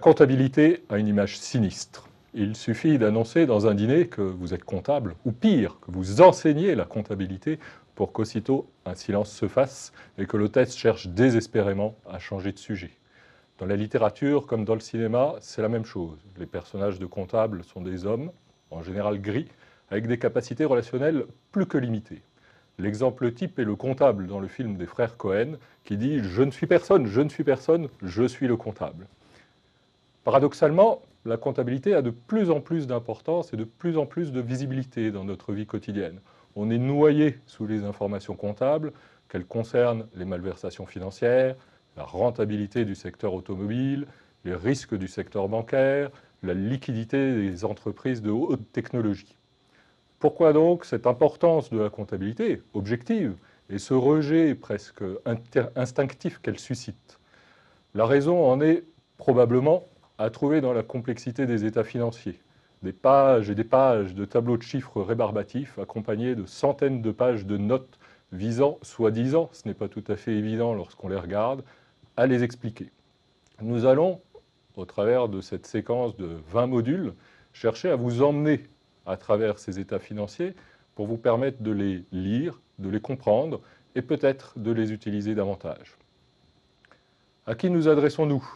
comptabilité a une image sinistre. Il suffit d'annoncer dans un dîner que vous êtes comptable, ou pire, que vous enseignez la comptabilité pour qu'aussitôt un silence se fasse et que l'hôtesse cherche désespérément à changer de sujet. Dans la littérature comme dans le cinéma, c'est la même chose. Les personnages de comptables sont des hommes, en général gris, avec des capacités relationnelles plus que limitées. L'exemple type est le comptable dans le film des frères Cohen qui dit « Je ne suis personne, je ne suis personne, je suis le comptable ». Paradoxalement, la comptabilité a de plus en plus d'importance et de plus en plus de visibilité dans notre vie quotidienne. On est noyé sous les informations comptables, qu'elles concernent les malversations financières, la rentabilité du secteur automobile, les risques du secteur bancaire, la liquidité des entreprises de haute technologie. Pourquoi donc cette importance de la comptabilité objective et ce rejet presque instinctif qu'elle suscite? La raison en est probablement à trouver dans la complexité des états financiers. Des pages et des pages de tableaux de chiffres rébarbatifs accompagnés de centaines de pages de notes visant, soi-disant, ce n'est pas tout à fait évident lorsqu'on les regarde, à les expliquer. Nous allons, au travers de cette séquence de 20 modules, chercher à vous emmener à travers ces états financiers pour vous permettre de les lire, de les comprendre et peut-être de les utiliser davantage. À qui nous adressons-nous?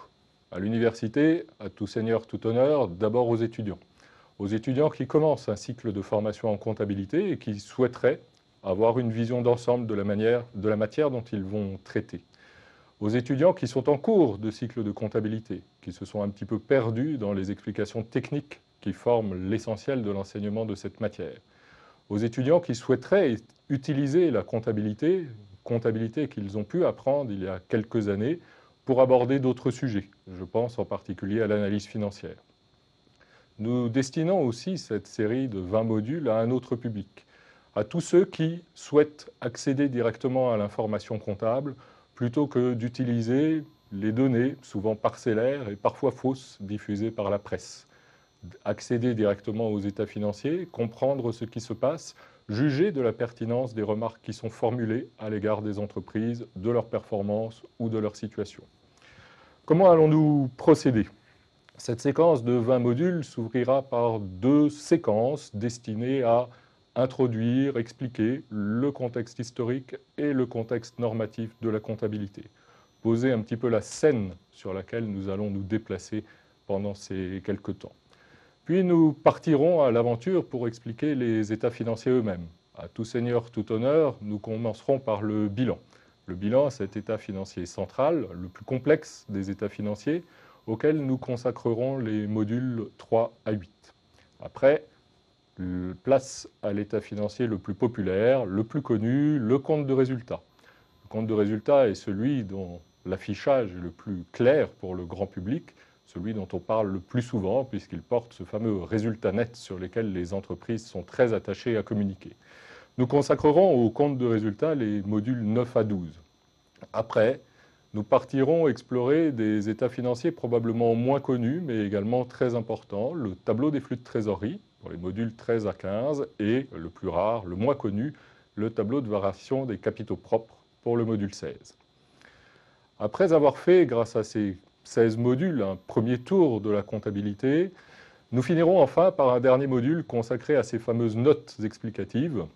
À l'université, à tout seigneur, tout honneur, d'abord aux étudiants. Aux étudiants qui commencent un cycle de formation en comptabilité et qui souhaiteraient avoir une vision d'ensemble de, la de la matière dont ils vont traiter. Aux étudiants qui sont en cours de cycle de comptabilité, qui se sont un petit peu perdus dans les explications techniques qui forment l'essentiel de l'enseignement de cette matière. Aux étudiants qui souhaiteraient utiliser la comptabilité, comptabilité qu'ils ont pu apprendre il y a quelques années, pour aborder d'autres sujets. Je pense en particulier à l'analyse financière. Nous destinons aussi cette série de 20 modules à un autre public, à tous ceux qui souhaitent accéder directement à l'information comptable plutôt que d'utiliser les données, souvent parcellaires et parfois fausses, diffusées par la presse. Accéder directement aux états financiers, comprendre ce qui se passe, juger de la pertinence des remarques qui sont formulées à l'égard des entreprises, de leur performance ou de leur situation. Comment allons-nous procéder? Cette séquence de 20 modules s'ouvrira par deux séquences destinées à introduire, expliquer le contexte historique et le contexte normatif de la comptabilité. Poser un petit peu la scène sur laquelle nous allons nous déplacer pendant ces quelques temps. Puis nous partirons à l'aventure pour expliquer les états financiers eux-mêmes. À tout seigneur, tout honneur, nous commencerons par le bilan. Le bilan, cet état financier central, le plus complexe des états financiers, auquel nous consacrerons les modules 3 à 8. Après, place à l'état financier le plus populaire, le plus connu, le compte de résultat. Le compte de résultat est celui dont l'affichage est le plus clair pour le grand public, celui dont on parle le plus souvent, puisqu'il porte ce fameux résultat net sur lequel les entreprises sont très attachées à communiquer. Nous consacrerons au compte de résultats les modules 9 à 12. Après, nous partirons explorer des états financiers probablement moins connus, mais également très importants, le tableau des flux de trésorerie, pour les modules 13 à 15, et le plus rare, le moins connu, le tableau de variation des capitaux propres, pour le module 16. Après avoir fait, grâce à ces 16 modules, un premier tour de la comptabilité, nous finirons enfin par un dernier module consacré à ces fameuses notes explicatives,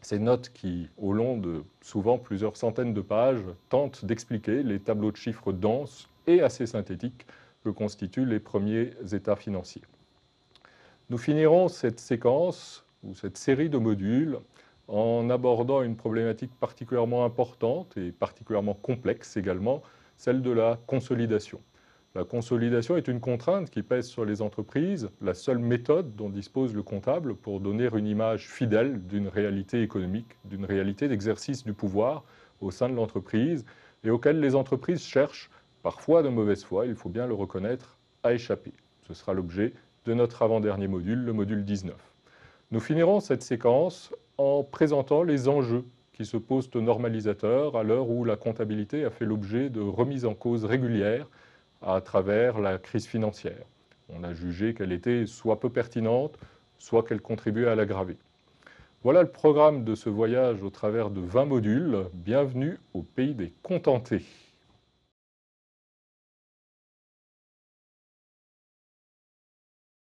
ces notes qui, au long de souvent plusieurs centaines de pages, tentent d'expliquer les tableaux de chiffres denses et assez synthétiques que constituent les premiers états financiers. Nous finirons cette séquence, ou cette série de modules, en abordant une problématique particulièrement importante et particulièrement complexe également, celle de la consolidation. La consolidation est une contrainte qui pèse sur les entreprises, la seule méthode dont dispose le comptable pour donner une image fidèle d'une réalité économique, d'une réalité d'exercice du pouvoir au sein de l'entreprise et auquel les entreprises cherchent, parfois de mauvaise foi, il faut bien le reconnaître, à échapper. Ce sera l'objet de notre avant-dernier module, le module 19. Nous finirons cette séquence en présentant les enjeux qui se posent aux normalisateurs à l'heure où la comptabilité a fait l'objet de remises en cause régulières à travers la crise financière. On a jugé qu'elle était soit peu pertinente, soit qu'elle contribuait à l'aggraver. Voilà le programme de ce voyage au travers de 20 modules. Bienvenue au pays des contentés.